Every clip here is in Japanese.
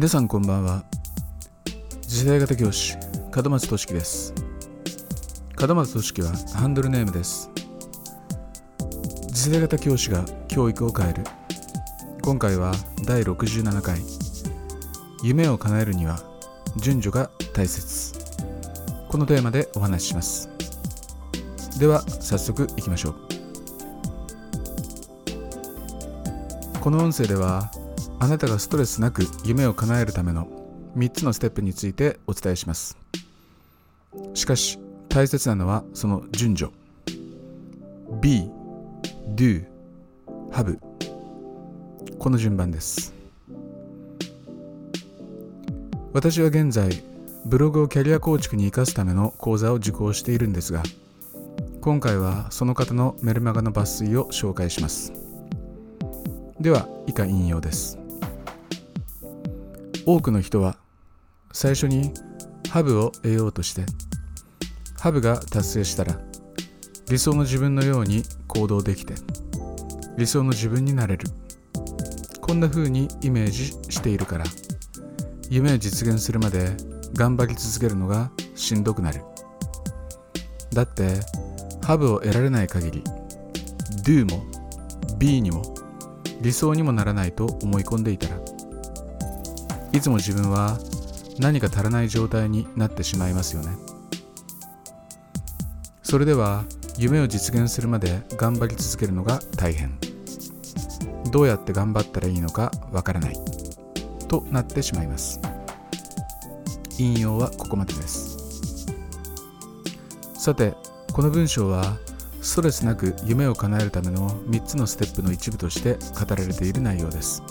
皆さんこんばんは。次世代型教師門松俊樹です。門松俊樹はハンドルネームです。次世代型教師が教育を変える。今回は第67回。夢を叶えるには順序が大切。このテーマでお話しします。では早速いきましょう。この音声ではあなたがストレスなく夢を叶えるための3つのステップについてお伝えします。しかし大切なのはその順序。Be, Do, Have この順番です。私は現在ブログをキャリア構築に生かすための講座を受講しているんですが今回はその方のメルマガの抜粋を紹介します。では以下引用です。多くの人は最初にハブを得ようとしてハブが達成したら理想の自分のように行動できて理想の自分になれる。こんな風にイメージしているから夢を実現するまで頑張り続けるのがしんどくなる。だってハブを得られない限り Do も B にも理想にもならないと思い込んでいたらいつも自分は何か足らない状態になってしまいますよね。それでは夢を実現するまで頑張り続けるのが大変。どうやって頑張ったらいいのかわからない。となってしまいます。引用はここまでです。さてこの文章はストレスなく夢を叶えるための3つのステップの一部として語られている内容です。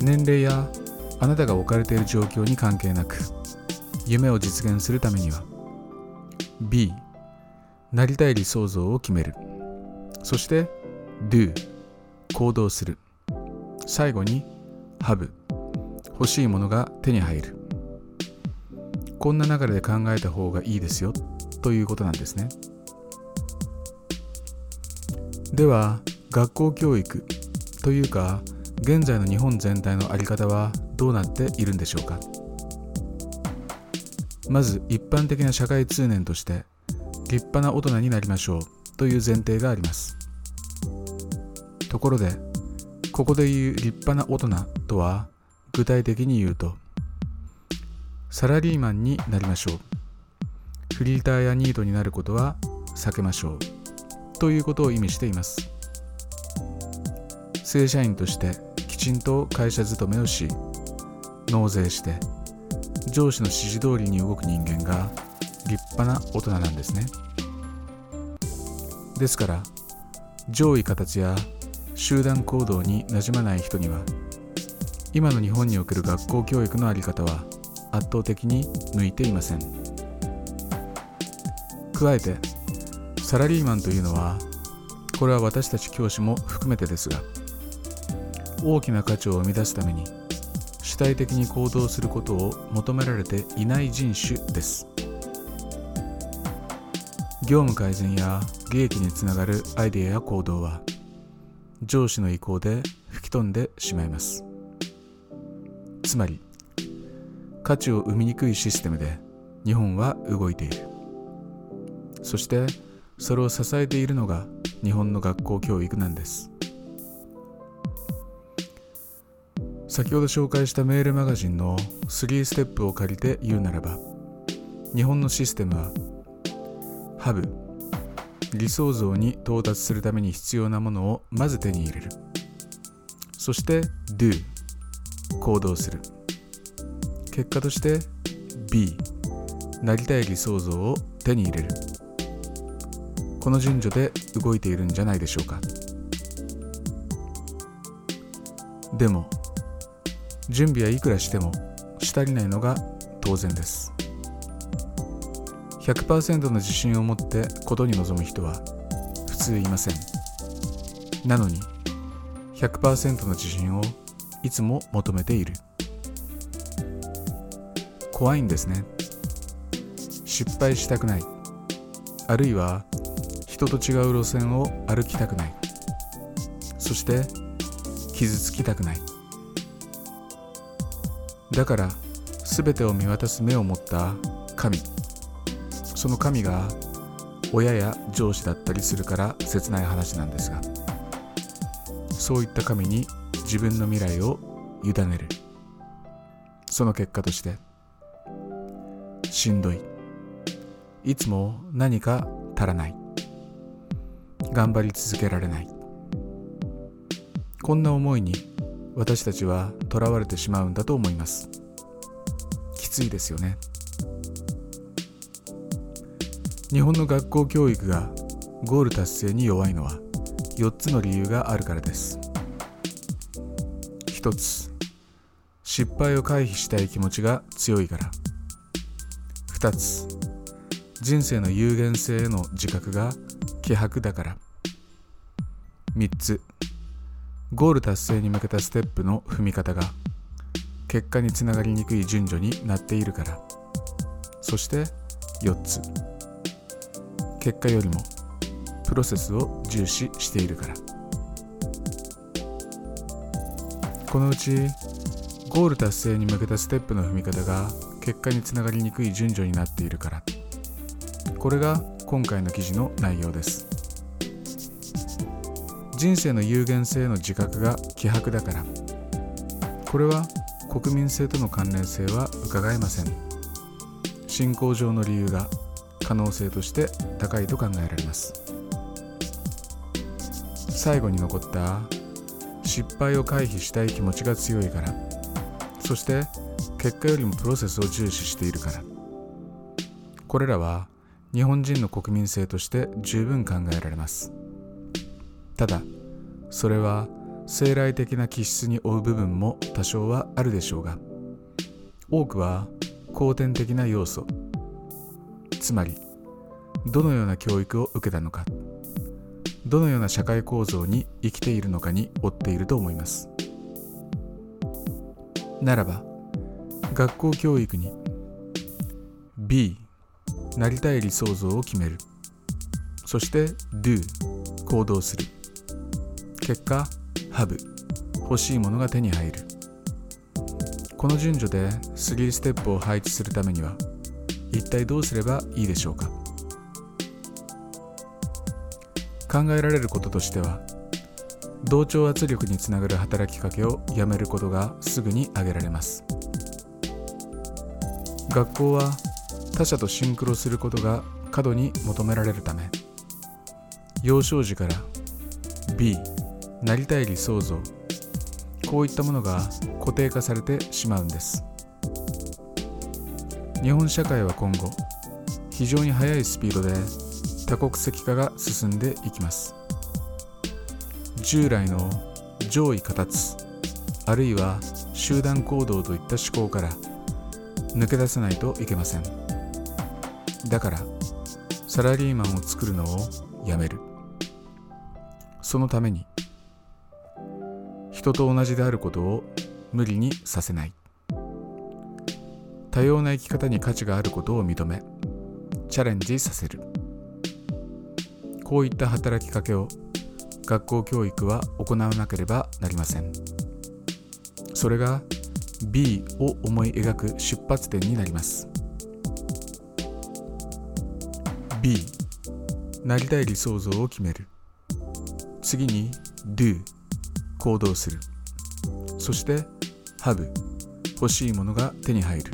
年齢やあなたが置かれている状況に関係なく夢を実現するためには B なりたい理想像を決める。そして Do 行動する。最後に Have 欲しいものが手に入る。こんな流れで考えた方がいいですよということなんですね。では学校教育というか現在の日本全体の在り方はどうなっているんでしょうか？まず一般的な社会通念として立派な大人になりましょうという前提があります。ところでここで言う立派な大人とは具体的に言うとサラリーマンになりましょう。フリーターやニートになることは避けましょう。ということを意味しています。正社員としてちんと会社勤めをし納税して上司の指示通りに動く人間が立派な大人なんですね。ですから上位形や集団行動になじまない人には今の日本における学校教育の在り方は圧倒的に向いていません。加えてサラリーマンというのはこれは私たち教師も含めてですが大きな価値を生み出すために主体的に行動することを求められていない人種です。業務改善や利益につながるアイデアや行動は上司の意向で吹き飛んでしまいます。つまり価値を生みにくいシステムで日本は動いている。そしてそれを支えているのが日本の学校教育なんです。先ほど紹介したメールマガジンの3ステップを借りて言うならば日本のシステムはハブ理想像に到達するために必要なものをまず手に入れる。そして Do 行動する。結果として B なりたい理想像を手に入れる。この順序で動いているんじゃないでしょうか。でも準備はいくらしてもし足りないのが当然です。100%の自信を持ってことに臨む人は普通いません。なのに100%の自信をいつも求めている。怖いんですね。失敗したくない。あるいは人と違う路線を歩きたくない。そして傷つきたくない。だから全てを見渡す目を持った神。その神が親や上司だったりするから切ない話なんですがそういった神に自分の未来を委ねる。その結果としてしんどい。いつも何か足らない。頑張り続けられない。こんな思いに私たちは囚われてしまうんだと思います。きついですよね。日本の学校教育がゴール達成に弱いのは4つの理由があるからです。1つ失敗を回避したい気持ちが強いから。2つ人生の有限性への自覚が希薄だから。3つゴール達成に向けたステップの踏み方が結果につながりにくい順序になっているから。そして4つ。結果よりもプロセスを重視しているから。このうちゴール達成に向けたステップの踏み方が結果につながりにくい順序になっているから。これが今回の記事の内容です。人生の有限性の自覚が希薄だから。これは国民性との関連性は伺えません。信仰上の理由が可能性として高いと考えられます。最後に残った失敗を回避したい気持ちが強いから。そして結果よりもプロセスを重視しているから。これらは日本人の国民性として十分考えられます。ただそれは生来的な気質に負う部分も多少はあるでしょうが多くは後天的な要素つまりどのような教育を受けたのかどのような社会構造に生きているのかに追っていると思います。ならば学校教育に B なりたい理想像を決める。そして Do 行動する。結果 Have 欲しいものが手に入る。この順序で3ステップを配置するためには一体どうすればいいでしょうか。考えられることとしては同調圧力につながる働きかけをやめることがすぐに挙げられます。学校は他者とシンクロすることが過度に求められるため幼少時から B なりたい理想像。こういったものが固定化されてしまうんです。日本社会は今後非常に速いスピードで多国籍化が進んでいきます。従来の上位形あるいは集団行動といった思考から抜け出さないといけません。だからサラリーマンを作るのをやめる。そのために人と同じであることを無理にさせない。多様な生き方に価値があることを認めチャレンジさせる。こういった働きかけを学校教育は行わなければなりません。それが B を思い描く出発点になります。B なりたい理想像を決める。次に Do 行動する。そして Have 欲しいものが手に入る。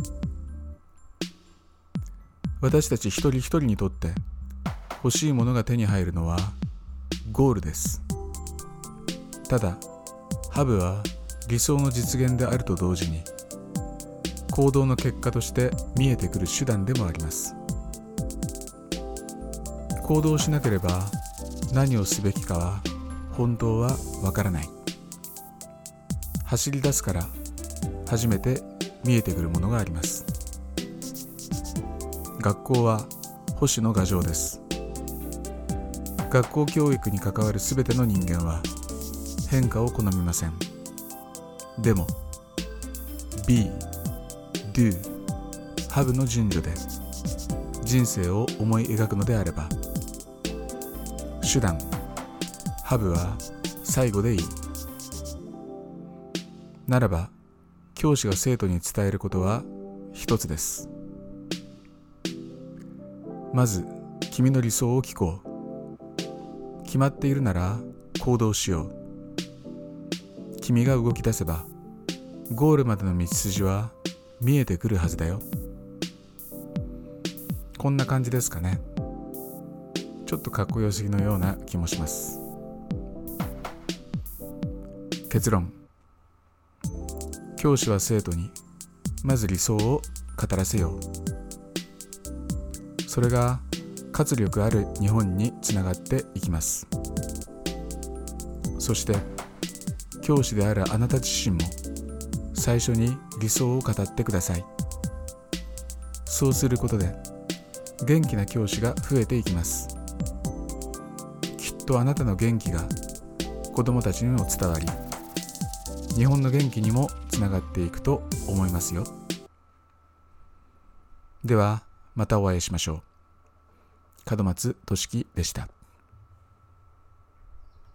私たち一人一人にとって欲しいものが手に入るのはゴールです。ただハブは理想の実現であると同時に行動の結果として見えてくる手段でもあります。行動しなければ何をすべきかは本当はわからない。走り出すから初めて見えてくるものがあります。学校は保守の牙城です。学校教育に関わる全ての人間は変化を好みません。でも B Do Have の順序で人生を思い描くのであれば手段 Have は最後でいい。ならば教師が生徒に伝えることは一つです。まず君の理想を聞こう。決まっているなら行動しよう。君が動き出せばゴールまでの道筋は見えてくるはずだよ。こんな感じですかね。ちょっとかっこよすぎのような気もします。結論。教師は生徒にまず理想を語らせよう。それが活力ある日本につながっていきます。そして教師であるあなた自身も最初に理想を語ってください。そうすることで元気な教師が増えていきます。きっとあなたの元気が子供たちにも伝わり日本の元気にもつながっていくと思いますよ。ではまたお会いしましょう。門松俊樹でした。